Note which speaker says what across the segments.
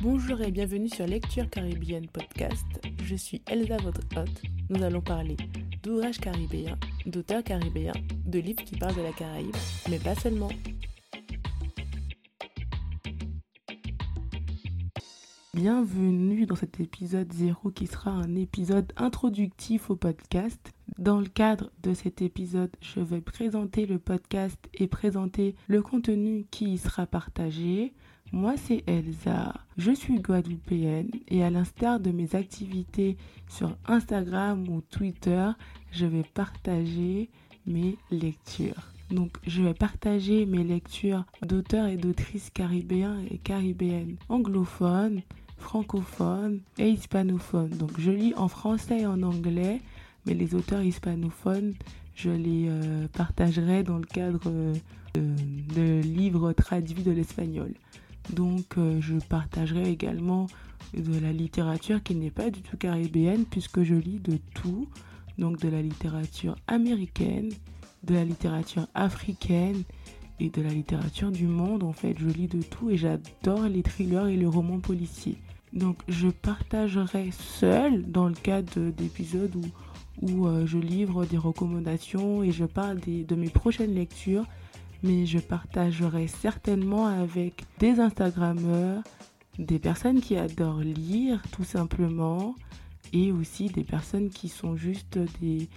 Speaker 1: Bonjour et bienvenue sur Lecture Caribéenne Podcast. Je suis Elsa, votre hôte. Nous allons parler d'ouvrages caribéens, d'auteurs caribéens, de livres qui parlent de la Caraïbe, mais pas seulement. Bienvenue dans cet épisode 0 qui sera un épisode introductif au podcast. Dans le cadre de cet épisode, je vais présenter le podcast et présenter le contenu qui y sera partagé. Moi, c'est Elsa. Je suis guadeloupéenne et à l'instar de mes activités sur Instagram ou Twitter, je vais partager mes lectures. Donc, je vais partager mes lectures d'auteurs et d'autrices caribéens et caribéennes anglophones, francophones et hispanophones. Donc, je lis en français et en anglais, mais les auteurs hispanophones, je les euh, partagerai dans le cadre euh, de livres traduits de l'espagnol. Donc euh, je partagerai également de la littérature qui n'est pas du tout caribéenne puisque je lis de tout. Donc de la littérature américaine, de la littérature africaine et de la littérature du monde. En fait, je lis de tout et j'adore les thrillers et les romans policiers. Donc je partagerai seul dans le cadre d'épisodes où, euh, je livre des recommandations et je parle de mes prochaines lectures mais je partagerai certainement avec des Instagrammeurs, des personnes qui adorent lire tout simplement, et aussi des personnes qui sont juste des,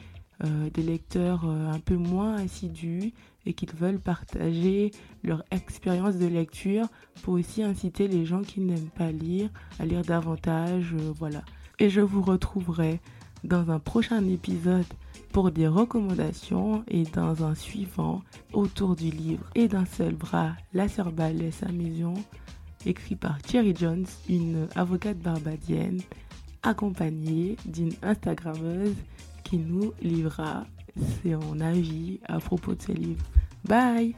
Speaker 1: euh, lecteurs euh, un peu moins assidus et qui veulent partager leur expérience de lecture pour aussi inciter les gens qui n'aiment pas lire à lire davantage. Euh, voilà. Et je vous retrouverai dans un prochain épisode pour des recommandations et dans un suivant autour du livre Et d'un seul bras, La sœur et sa maison, écrit par Thierry Jones, une avocate barbadienne, accompagnée d'une Instagrammeuse qui nous livrera son avis à propos de ce livre. Bye